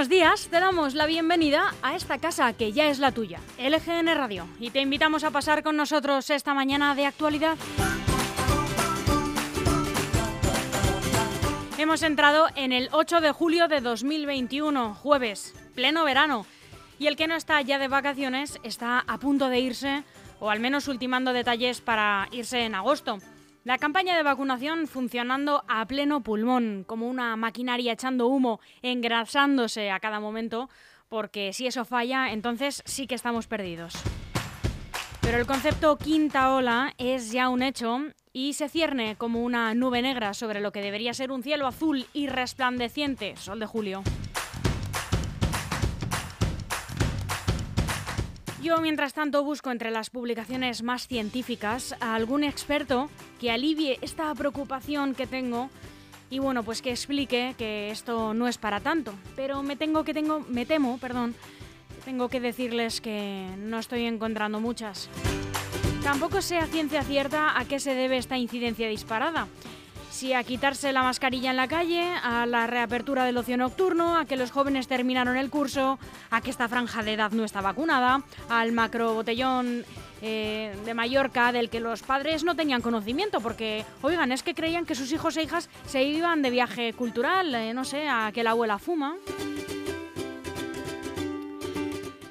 buenos días, te damos la bienvenida a esta casa que ya es la tuya, LGN Radio, y te invitamos a pasar con nosotros esta mañana de actualidad. Hemos entrado en el 8 de julio de 2021, jueves, pleno verano, y el que no está ya de vacaciones está a punto de irse, o al menos ultimando detalles para irse en agosto. La campaña de vacunación funcionando a pleno pulmón, como una maquinaria echando humo, engrasándose a cada momento, porque si eso falla, entonces sí que estamos perdidos. Pero el concepto quinta ola es ya un hecho y se cierne como una nube negra sobre lo que debería ser un cielo azul y resplandeciente, sol de julio. Yo, mientras tanto, busco entre las publicaciones más científicas a algún experto que alivie esta preocupación que tengo y bueno, pues que explique que esto no es para tanto. Pero me tengo que tengo, me temo, perdón, tengo que decirles que no estoy encontrando muchas. Tampoco sé ciencia cierta a qué se debe esta incidencia disparada. Si a quitarse la mascarilla en la calle, a la reapertura del ocio nocturno, a que los jóvenes terminaron el curso, a que esta franja de edad no está vacunada, al macro botellón eh, de Mallorca del que los padres no tenían conocimiento, porque, oigan, es que creían que sus hijos e hijas se iban de viaje cultural, eh, no sé, a que la abuela fuma.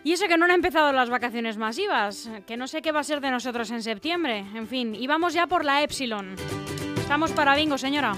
Y eso que no han empezado las vacaciones masivas, que no sé qué va a ser de nosotros en septiembre. En fin, y vamos ya por la Epsilon. Estamos para bingo, señora.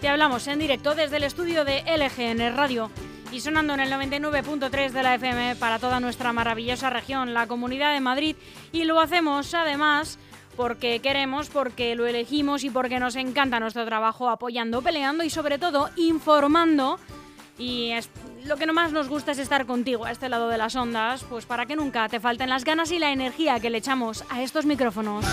Te hablamos en directo desde el estudio de LGN Radio y sonando en el 99.3 de la FM para toda nuestra maravillosa región, la Comunidad de Madrid. Y lo hacemos además porque queremos, porque lo elegimos y porque nos encanta nuestro trabajo apoyando, peleando y sobre todo informando. Y lo que más nos gusta es estar contigo a este lado de las ondas, pues para que nunca te falten las ganas y la energía que le echamos a estos micrófonos.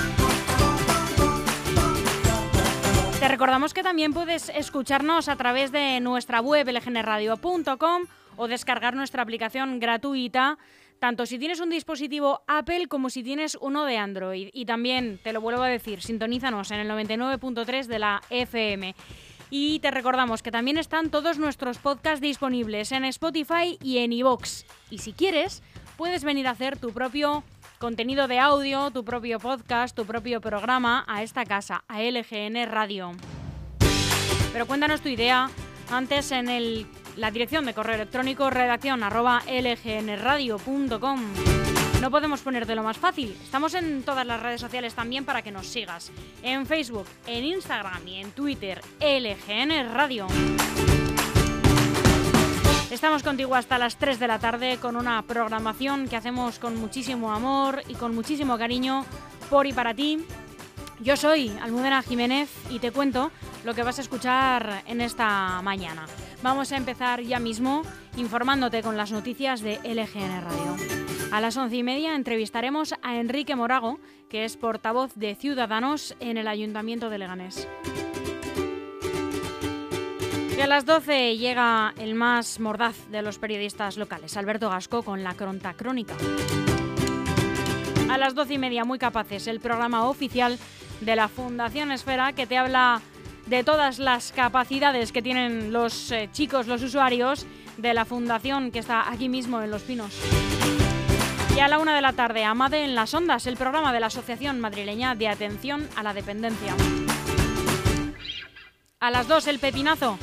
Te recordamos que también puedes escucharnos a través de nuestra web lgnradio.com o descargar nuestra aplicación gratuita tanto si tienes un dispositivo Apple como si tienes uno de Android. Y también, te lo vuelvo a decir, sintonízanos en el 99.3 de la FM. Y te recordamos que también están todos nuestros podcasts disponibles en Spotify y en iVoox. Y si quieres, puedes venir a hacer tu propio contenido de audio, tu propio podcast, tu propio programa a esta casa, a LGN Radio. Pero cuéntanos tu idea antes en la dirección de correo electrónico redacción arroba lgnradio.com. No podemos ponerte lo más fácil. Estamos en todas las redes sociales también para que nos sigas. En Facebook, en Instagram y en Twitter, LGN Radio. Estamos contigo hasta las 3 de la tarde con una programación que hacemos con muchísimo amor y con muchísimo cariño por y para ti. Yo soy Almudena Jiménez y te cuento lo que vas a escuchar en esta mañana. Vamos a empezar ya mismo informándote con las noticias de LGN Radio. A las once y media entrevistaremos a Enrique Morago, que es portavoz de Ciudadanos en el Ayuntamiento de Leganés. Y a las 12 llega el más mordaz de los periodistas locales, Alberto Gasco, con la Cronta Crónica. A las doce y media, muy capaces, el programa oficial de la Fundación Esfera, que te habla de todas las capacidades que tienen los eh, chicos, los usuarios de la fundación que está aquí mismo en Los Pinos. Y a la una de la tarde, Amade en las Ondas, el programa de la Asociación Madrileña de Atención a la Dependencia. A las dos, el pepinazo,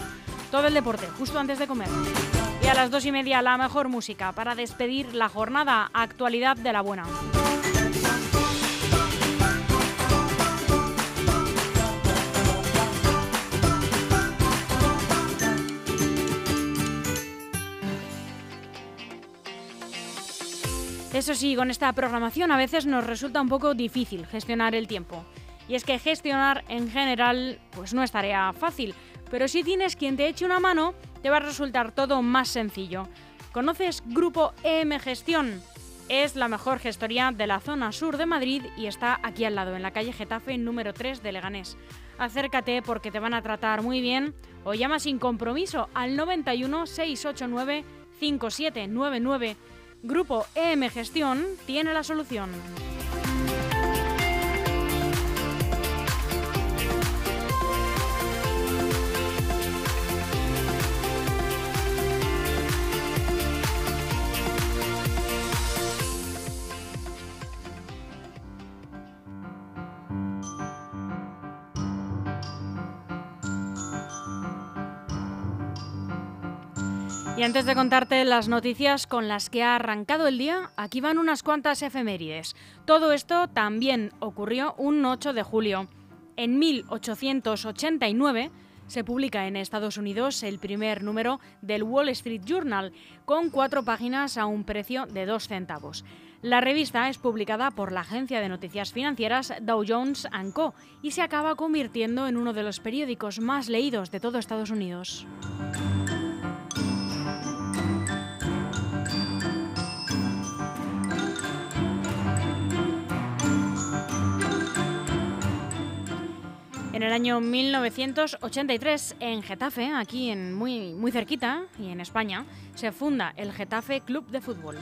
todo el deporte, justo antes de comer. Y a las dos y media, la mejor música para despedir la jornada Actualidad de la Buena. Eso sí, con esta programación a veces nos resulta un poco difícil gestionar el tiempo. Y es que gestionar en general pues no es tarea fácil, pero si tienes quien te eche una mano, te va a resultar todo más sencillo. ¿Conoces Grupo EM Gestión? Es la mejor gestoría de la zona sur de Madrid y está aquí al lado, en la calle Getafe número 3 de Leganés. Acércate porque te van a tratar muy bien o llama sin compromiso al 91 689 5799 Grupo EM Gestión tiene la solución. Antes de contarte las noticias con las que ha arrancado el día, aquí van unas cuantas efemérides. Todo esto también ocurrió un 8 de julio. En 1889 se publica en Estados Unidos el primer número del Wall Street Journal, con cuatro páginas a un precio de dos centavos. La revista es publicada por la agencia de noticias financieras Dow Jones ⁇ Co. y se acaba convirtiendo en uno de los periódicos más leídos de todo Estados Unidos. En el año 1983, en Getafe, aquí en muy, muy cerquita y en España, se funda el Getafe Club de Fútbol.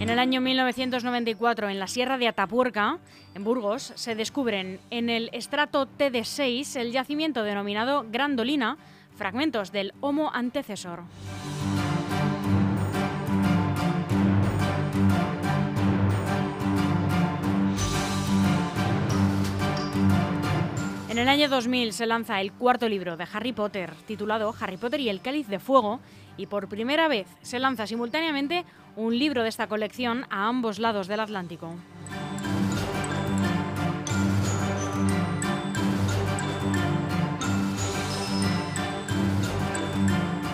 En el año 1994, en la Sierra de Atapuerca, en Burgos, se descubren en el estrato TD6 el yacimiento denominado Grandolina, fragmentos del Homo antecesor. En el año 2000 se lanza el cuarto libro de Harry Potter, titulado Harry Potter y el Cáliz de Fuego, y por primera vez se lanza simultáneamente un libro de esta colección a ambos lados del Atlántico.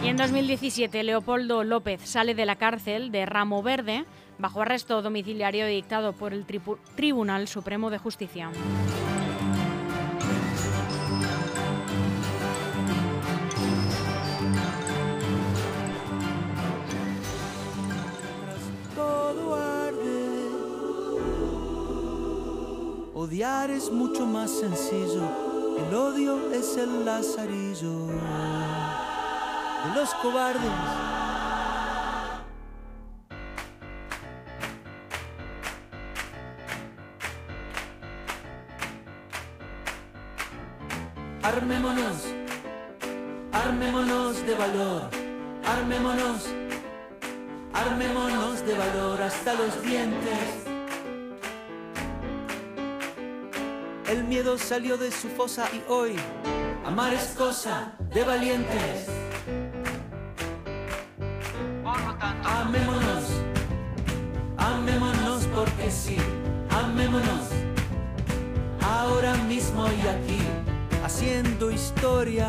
Y en 2017 Leopoldo López sale de la cárcel de Ramo Verde bajo arresto domiciliario dictado por el Tribunal Supremo de Justicia. Odiar es mucho más sencillo, el odio es el lazarillo de los cobardes. Hasta los dientes. El miedo salió de su fosa y hoy amar es cosa de valientes. Amémonos, amémonos porque sí, amémonos. Ahora mismo y aquí, haciendo historia.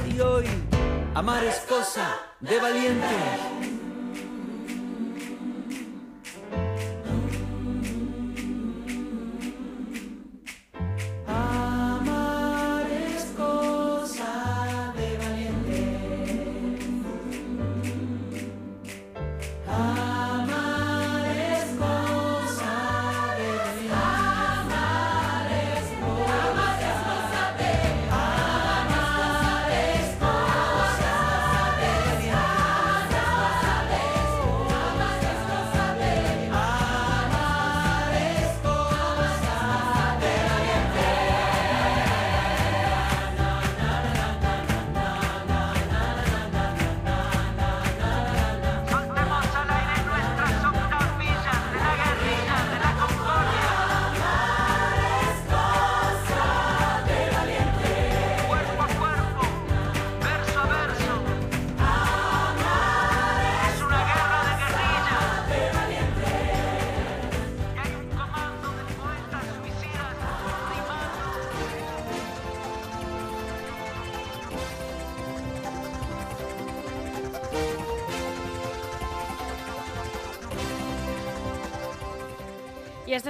y hoy amar es cosa de valientes.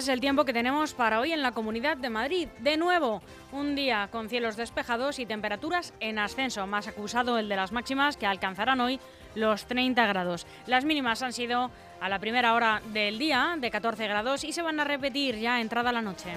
Es el tiempo que tenemos para hoy en la Comunidad de Madrid. De nuevo, un día con cielos despejados y temperaturas en ascenso, más acusado el de las máximas que alcanzarán hoy los 30 grados. Las mínimas han sido a la primera hora del día de 14 grados y se van a repetir ya entrada la noche.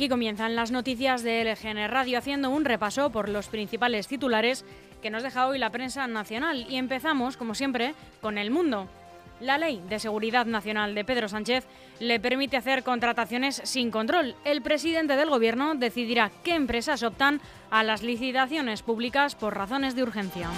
Aquí comienzan las noticias de LGN Radio haciendo un repaso por los principales titulares que nos deja hoy la prensa nacional. Y empezamos, como siempre, con el mundo. La Ley de Seguridad Nacional de Pedro Sánchez le permite hacer contrataciones sin control. El presidente del Gobierno decidirá qué empresas optan a las licitaciones públicas por razones de urgencia.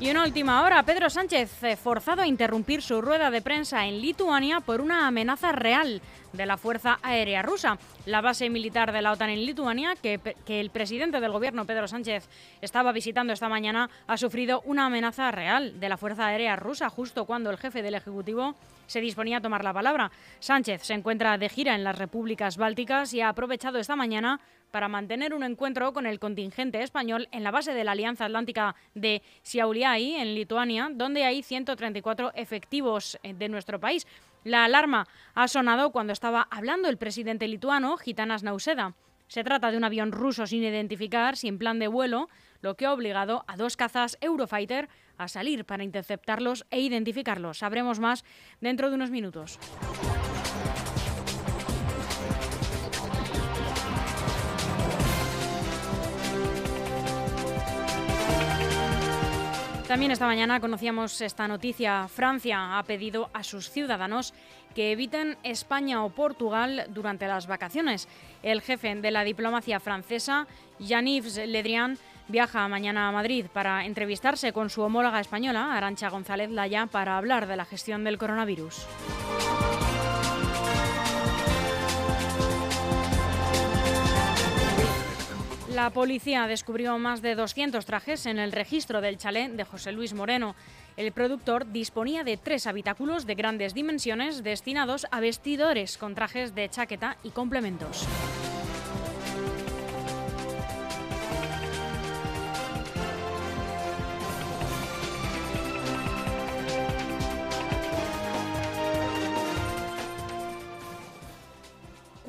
Y una última hora, Pedro Sánchez eh, forzado a interrumpir su rueda de prensa en Lituania por una amenaza real de la Fuerza Aérea Rusa. La base militar de la OTAN en Lituania, que, que, el presidente del gobierno, Pedro Sánchez, estaba visitando esta mañana, ha sufrido una amenaza real de la Fuerza Aérea Rusa justo cuando el jefe del Ejecutivo se disponía a tomar la palabra. Sánchez se encuentra de gira en las repúblicas bálticas y ha aprovechado esta mañana para mantener un encuentro con el contingente español en la base de la Alianza Atlántica de Šiauliai, en Lituania, donde hay 134 efectivos eh, de nuestro país. La alarma ha sonado cuando estaba hablando el presidente lituano, Gitanas Nauseda. Se trata de un avión ruso sin identificar, sin plan de vuelo, lo que ha obligado a dos cazas Eurofighter a salir para interceptarlos e identificarlos. Sabremos más dentro de unos minutos. También esta mañana conocíamos esta noticia. Francia ha pedido a sus ciudadanos que eviten España o Portugal durante las vacaciones. El jefe de la diplomacia francesa, Jean-Yves Le viaja mañana a Madrid para entrevistarse con su homóloga española, Arancha González Laya, para hablar de la gestión del coronavirus. La policía descubrió más de 200 trajes en el registro del chalet de José Luis Moreno. El productor disponía de tres habitáculos de grandes dimensiones destinados a vestidores con trajes de chaqueta y complementos.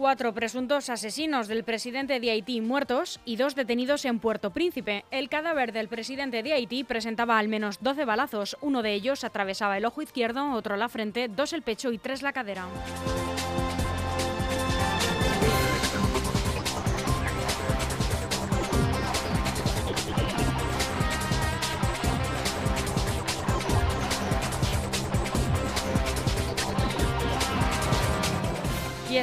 Cuatro presuntos asesinos del presidente de Haití muertos y dos detenidos en Puerto Príncipe. El cadáver del presidente de Haití presentaba al menos 12 balazos. Uno de ellos atravesaba el ojo izquierdo, otro la frente, dos el pecho y tres la cadera.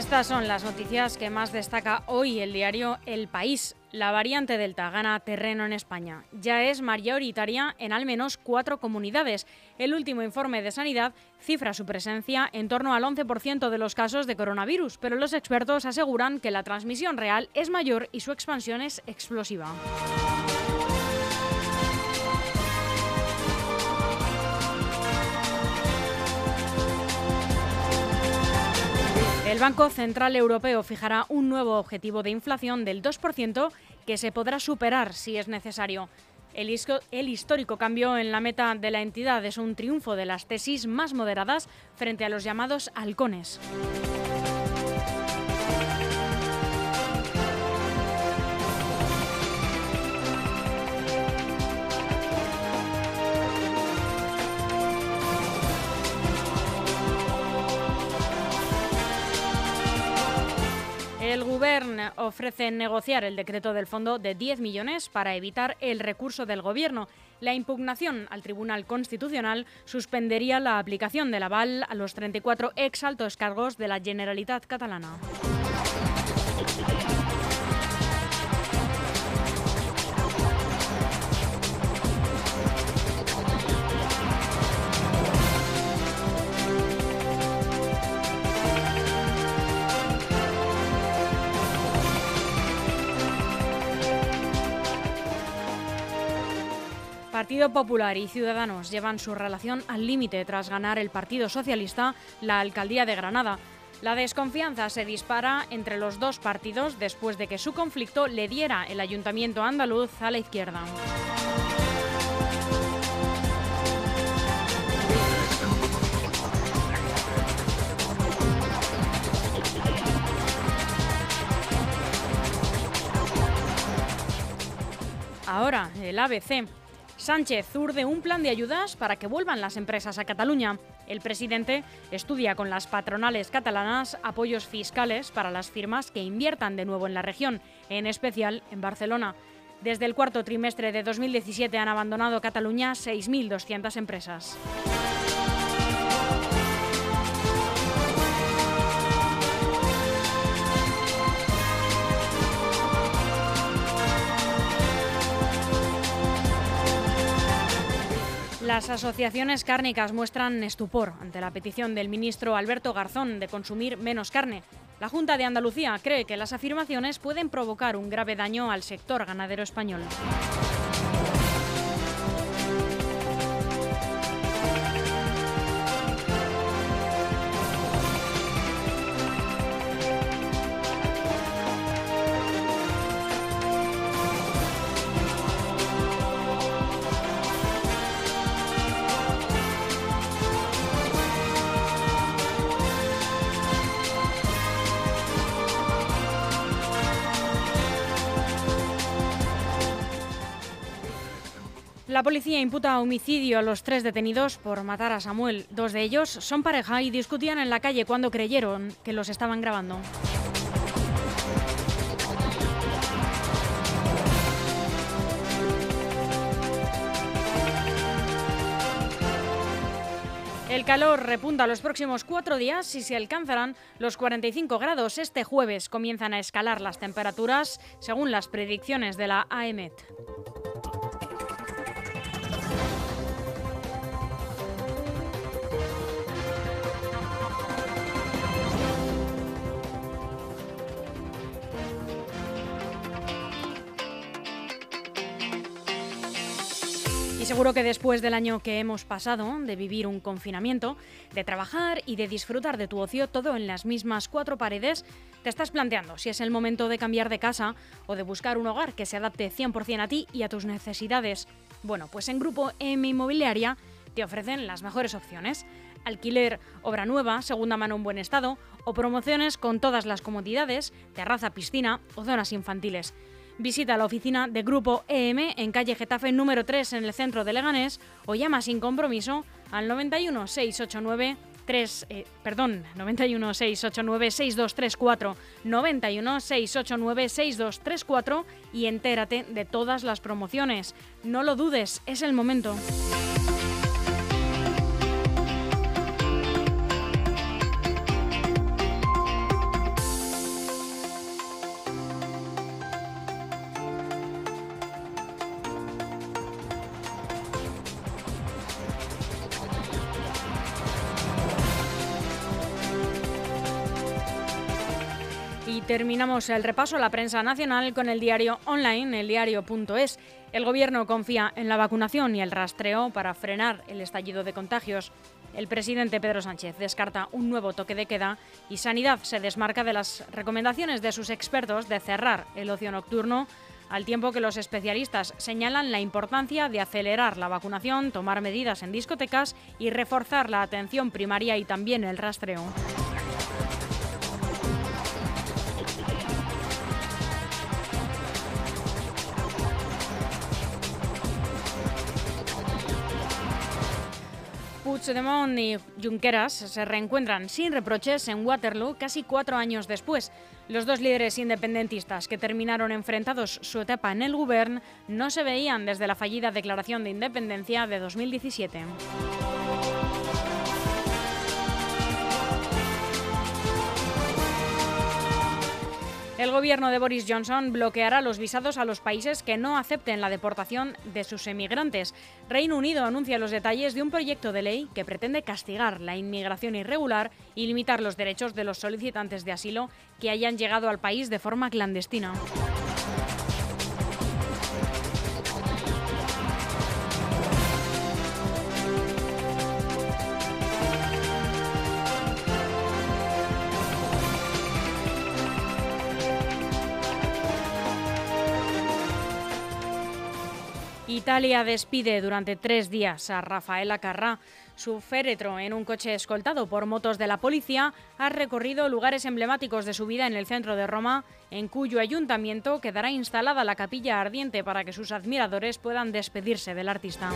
Estas son las noticias que más destaca hoy el diario El País. La variante Delta gana terreno en España. Ya es mayoritaria en al menos cuatro comunidades. El último informe de Sanidad cifra su presencia en torno al 11% de los casos de coronavirus, pero los expertos aseguran que la transmisión real es mayor y su expansión es explosiva. El Banco Central Europeo fijará un nuevo objetivo de inflación del 2% que se podrá superar si es necesario. El, el, histórico cambio en la meta de la entidad es un triunfo de las tesis más moderadas frente a los llamados halcones. El Gobierno ofrece negociar el decreto del fondo de 10 millones para evitar el recurso del Gobierno. La impugnación al Tribunal Constitucional suspendería la aplicación del aval a los 34 ex altos cargos de la Generalitat catalana. Partido Popular y Ciudadanos llevan su relación al límite tras ganar el Partido Socialista la alcaldía de Granada. La desconfianza se dispara entre los dos partidos después de que su conflicto le diera el ayuntamiento andaluz a la izquierda. Ahora, el ABC. Sánchez urde un plan de ayudas para que vuelvan las empresas a Cataluña. El presidente estudia con las patronales catalanas apoyos fiscales para las firmas que inviertan de nuevo en la región, en especial en Barcelona. Desde el cuarto trimestre de 2017 han abandonado Cataluña 6.200 empresas. Las asociaciones cárnicas muestran estupor ante la petición del ministro Alberto Garzón de consumir menos carne. La Junta de Andalucía cree que las afirmaciones pueden provocar un grave daño al sector ganadero español. La policía imputa homicidio a los tres detenidos por matar a Samuel. Dos de ellos son pareja y discutían en la calle cuando creyeron que los estaban grabando. El calor repunta los próximos cuatro días y se alcanzarán los 45 grados. Este jueves comienzan a escalar las temperaturas según las predicciones de la AEMET. Seguro que después del año que hemos pasado, de vivir un confinamiento, de trabajar y de disfrutar de tu ocio todo en las mismas cuatro paredes, te estás planteando si es el momento de cambiar de casa o de buscar un hogar que se adapte 100% a ti y a tus necesidades. Bueno, pues en Grupo M Inmobiliaria te ofrecen las mejores opciones. Alquiler, obra nueva, segunda mano en buen estado o promociones con todas las comodidades, terraza, piscina o zonas infantiles. Visita la oficina de Grupo EM en calle Getafe número 3 en el centro de Leganés o llama sin compromiso al 91 689 3, eh, perdón, 91 689 6234, 91 689 6234 y entérate de todas las promociones. No lo dudes, es el momento. Terminamos el repaso a la prensa nacional con el diario online, eldiario.es. El gobierno confía en la vacunación y el rastreo para frenar el estallido de contagios. El presidente Pedro Sánchez descarta un nuevo toque de queda y Sanidad se desmarca de las recomendaciones de sus expertos de cerrar el ocio nocturno, al tiempo que los especialistas señalan la importancia de acelerar la vacunación, tomar medidas en discotecas y reforzar la atención primaria y también el rastreo. Puigdemont y Junqueras se reencuentran sin reproches en Waterloo casi cuatro años después. Los dos líderes independentistas que terminaron enfrentados su etapa en el gobierno no se veían desde la fallida declaración de independencia de 2017. El gobierno de Boris Johnson bloqueará los visados a los países que no acepten la deportación de sus emigrantes. Reino Unido anuncia los detalles de un proyecto de ley que pretende castigar la inmigración irregular y limitar los derechos de los solicitantes de asilo que hayan llegado al país de forma clandestina. Italia despide durante tres días a Rafaela Carrà. Su féretro, en un coche escoltado por motos de la policía, ha recorrido lugares emblemáticos de su vida en el centro de Roma, en cuyo ayuntamiento quedará instalada la capilla ardiente para que sus admiradores puedan despedirse del artista.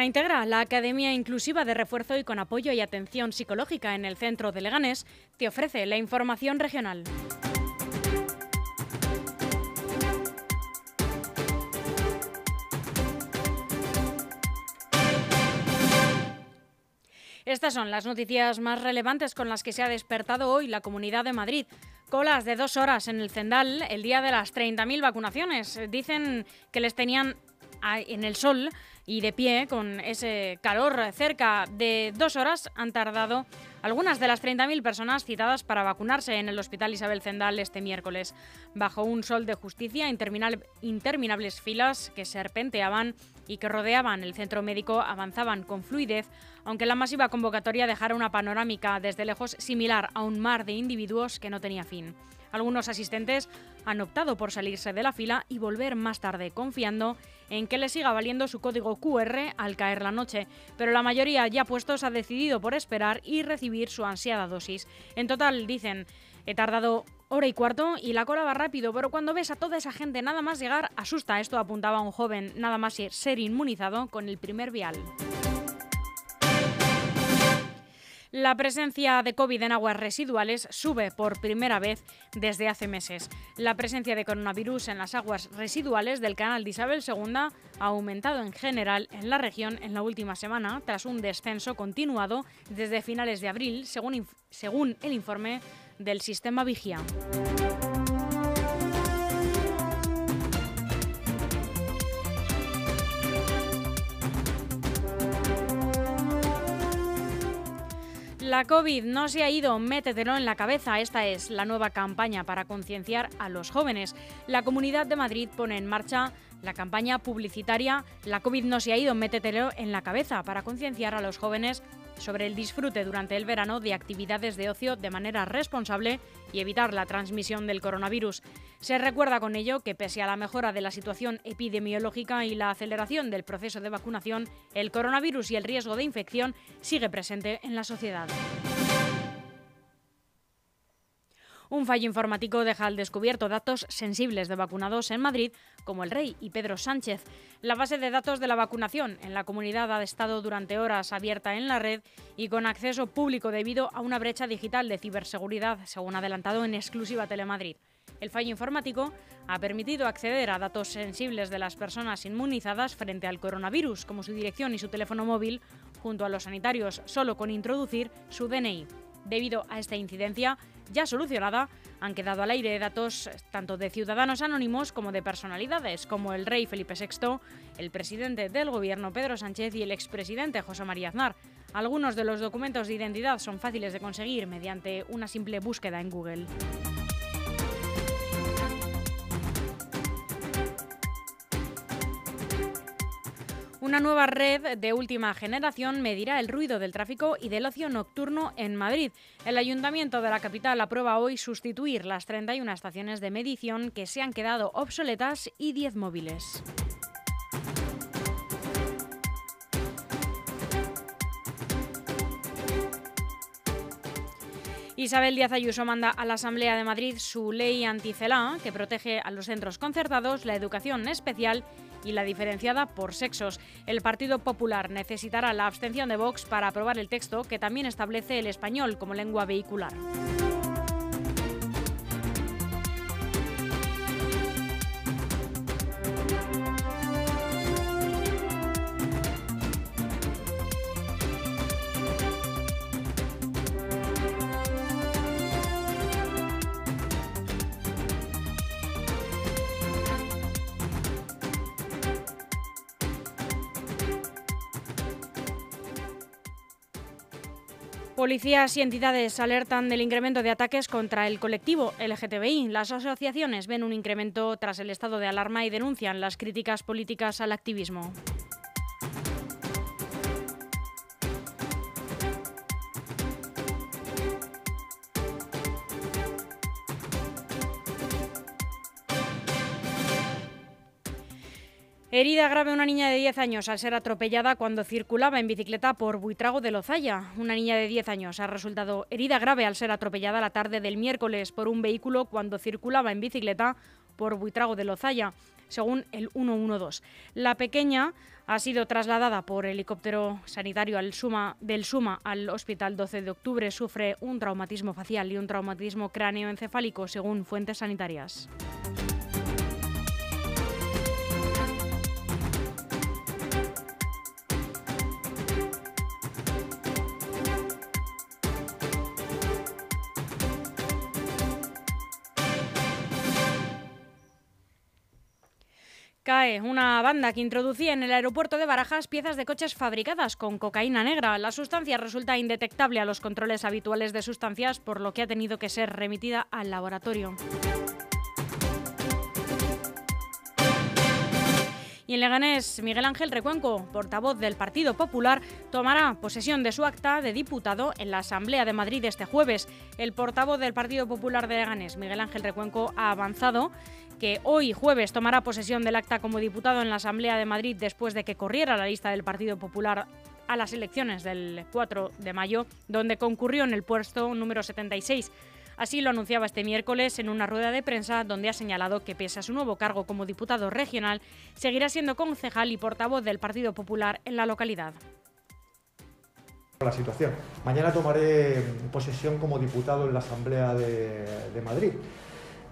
Integra, la Academia Inclusiva de Refuerzo y con apoyo y atención psicológica en el centro de Leganés, te ofrece la información regional. Estas son las noticias más relevantes con las que se ha despertado hoy la Comunidad de Madrid. Colas de dos horas en el Cendal el día de las 30.000 vacunaciones. Dicen que les tenían en el sol y de pie con ese calor cerca de dos horas han tardado algunas de las 30.000 personas citadas para vacunarse en el Hospital Isabel Zendal este miércoles. Bajo un sol de justicia, interminables filas que serpenteaban y que rodeaban el centro médico avanzaban con fluidez, aunque la masiva convocatoria dejara una panorámica desde lejos similar a un mar de individuos que no tenía fin. Algunos asistentes han optado por salirse de la fila y volver más tarde, confiando en que les siga valiendo su código QR al caer la noche, pero la mayoría ya puestos ha decidido por esperar y recibir su ansiada dosis. En total, dicen, he tardado hora y cuarto y la cola va rápido, pero cuando ves a toda esa gente nada más llegar, asusta. Esto apuntaba un joven nada más ser inmunizado con el primer vial. La presencia de COVID en aguas residuales sube por primera vez desde hace meses. La presencia de coronavirus en las aguas residuales del canal de Isabel II ha aumentado en general en la región en la última semana, tras un descenso continuado desde finales de abril, según, según el informe del sistema Vigía. La COVID no se ha ido, métetelo en la cabeza. Esta es la nueva campaña para concienciar a los jóvenes. La Comunidad de Madrid pone en marcha la campaña publicitaria La COVID no se ha ido, métetelo en la cabeza para concienciar a los jóvenes sobre el disfrute durante el verano de actividades de ocio de manera responsable y evitar la transmisión del coronavirus. Se recuerda con ello que pese a la mejora de la situación epidemiológica y la aceleración del proceso de vacunación, el coronavirus y el riesgo de infección sigue presente en la sociedad. Un fallo informático deja al descubierto datos sensibles de vacunados en Madrid, como el Rey y Pedro Sánchez. La base de datos de la vacunación en la comunidad ha estado durante horas abierta en la red y con acceso público debido a una brecha digital de ciberseguridad, según adelantado en exclusiva Telemadrid. El fallo informático ha permitido acceder a datos sensibles de las personas inmunizadas frente al coronavirus, como su dirección y su teléfono móvil, junto a los sanitarios, solo con introducir su DNI. Debido a esta incidencia, ya solucionada, han quedado al aire datos tanto de ciudadanos anónimos como de personalidades, como el rey Felipe VI, el presidente del gobierno Pedro Sánchez y el expresidente José María Aznar. Algunos de los documentos de identidad son fáciles de conseguir mediante una simple búsqueda en Google. Una nueva red de última generación medirá el ruido del tráfico y del ocio nocturno en Madrid. El ayuntamiento de la capital aprueba hoy sustituir las 31 estaciones de medición que se han quedado obsoletas y 10 móviles. Isabel Díaz Ayuso manda a la Asamblea de Madrid su ley anticelá que protege a los centros concertados, la educación especial y la diferenciada por sexos. El Partido Popular necesitará la abstención de Vox para aprobar el texto que también establece el español como lengua vehicular. Policías y entidades alertan del incremento de ataques contra el colectivo LGTBI. Las asociaciones ven un incremento tras el estado de alarma y denuncian las críticas políticas al activismo. Herida grave una niña de 10 años al ser atropellada cuando circulaba en bicicleta por Buitrago de Lozaya. Una niña de 10 años ha resultado herida grave al ser atropellada la tarde del miércoles por un vehículo cuando circulaba en bicicleta por Buitrago de Lozaya, según el 112. La pequeña ha sido trasladada por helicóptero sanitario al Suma, del Suma al Hospital 12 de Octubre. Sufre un traumatismo facial y un traumatismo cráneoencefálico, según fuentes sanitarias. Una banda que introducía en el aeropuerto de Barajas piezas de coches fabricadas con cocaína negra. La sustancia resulta indetectable a los controles habituales de sustancias, por lo que ha tenido que ser remitida al laboratorio. Y en Leganés, Miguel Ángel Recuenco, portavoz del Partido Popular, tomará posesión de su acta de diputado en la Asamblea de Madrid este jueves. El portavoz del Partido Popular de Leganés, Miguel Ángel Recuenco, ha avanzado que hoy jueves tomará posesión del acta como diputado en la Asamblea de Madrid después de que corriera la lista del Partido Popular a las elecciones del 4 de mayo, donde concurrió en el puesto número 76. Así lo anunciaba este miércoles en una rueda de prensa donde ha señalado que pese a su nuevo cargo como diputado regional, seguirá siendo concejal y portavoz del Partido Popular en la localidad. La situación. Mañana tomaré posesión como diputado en la Asamblea de, de Madrid.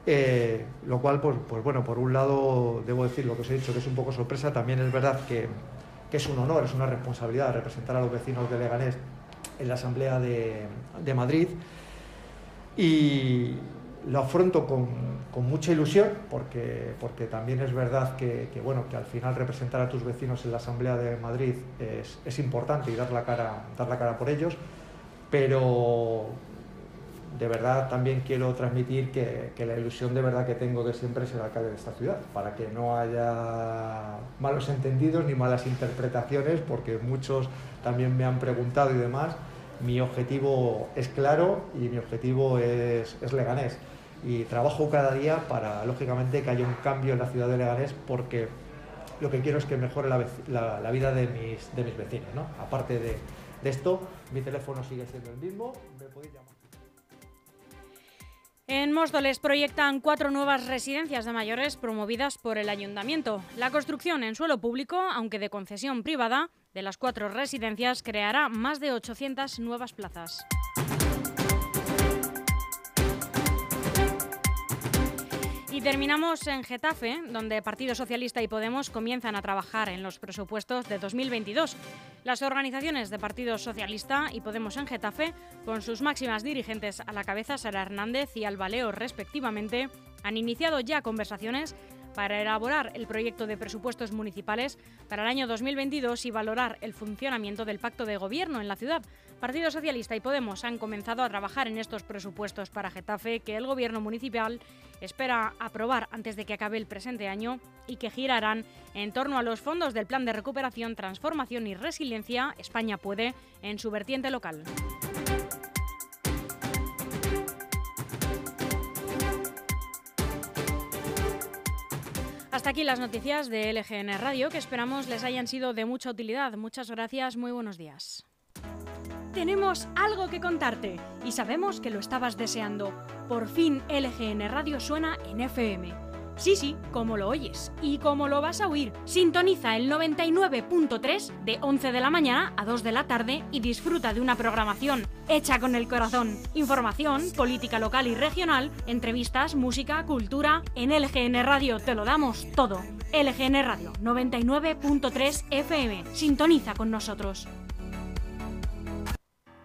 Eh, lo cual, pues, pues, bueno, por un lado debo decir lo que os he dicho, que es un poco sorpresa, también es verdad que, es un honor, es una responsabilidad representar a los vecinos de Leganés en la Asamblea de, Madrid. Y lo afronto con, mucha ilusión porque, también es verdad que, que, bueno, que al final representar a tus vecinos en la Asamblea de Madrid es, es importante y dar la, cara, dar la cara por ellos, pero de verdad también quiero transmitir que, que, la ilusión de verdad que tengo de siempre ser alcalde de esta ciudad, para que no haya malos entendidos ni malas interpretaciones, porque muchos también me han preguntado y demás. Mi objetivo es claro y mi objetivo es, es Leganés. Y trabajo cada día para, lógicamente, que haya un cambio en la ciudad de Leganés, porque lo que quiero es que mejore la, vida de mis, de mis vecinos. ¿no? Aparte de, de esto, mi teléfono sigue siendo el mismo, me podéis llamar. En Móstoles proyectan cuatro nuevas residencias de mayores promovidas por el ayuntamiento. La construcción en suelo público, aunque de concesión privada, de las cuatro residencias creará más de 800 nuevas plazas. Y terminamos en Getafe, donde Partido Socialista y Podemos comienzan a trabajar en los presupuestos de 2022. Las organizaciones de Partido Socialista y Podemos en Getafe, con sus máximas dirigentes a la cabeza, Sara Hernández y Albaleo respectivamente, han iniciado ya conversaciones para elaborar el proyecto de presupuestos municipales para el año 2022 y valorar el funcionamiento del pacto de gobierno en la ciudad. Partido Socialista y Podemos han comenzado a trabajar en estos presupuestos para Getafe que el gobierno municipal espera aprobar antes de que acabe el presente año y que girarán en torno a los fondos del Plan de Recuperación, Transformación y Resiliencia España puede en su vertiente local. Hasta aquí las noticias de LGN Radio que esperamos les hayan sido de mucha utilidad. Muchas gracias, muy buenos días. Tenemos algo que contarte y sabemos que lo estabas deseando. Por fin LGN Radio suena en FM. Sí, sí, como lo oyes y como lo vas a oír. Sintoniza el 99.3 de 11 de la mañana a 2 de la tarde y disfruta de una programación hecha con el corazón. Información, política local y regional, entrevistas, música, cultura. En LGN Radio te lo damos todo. LGN Radio 99.3 FM. Sintoniza con nosotros.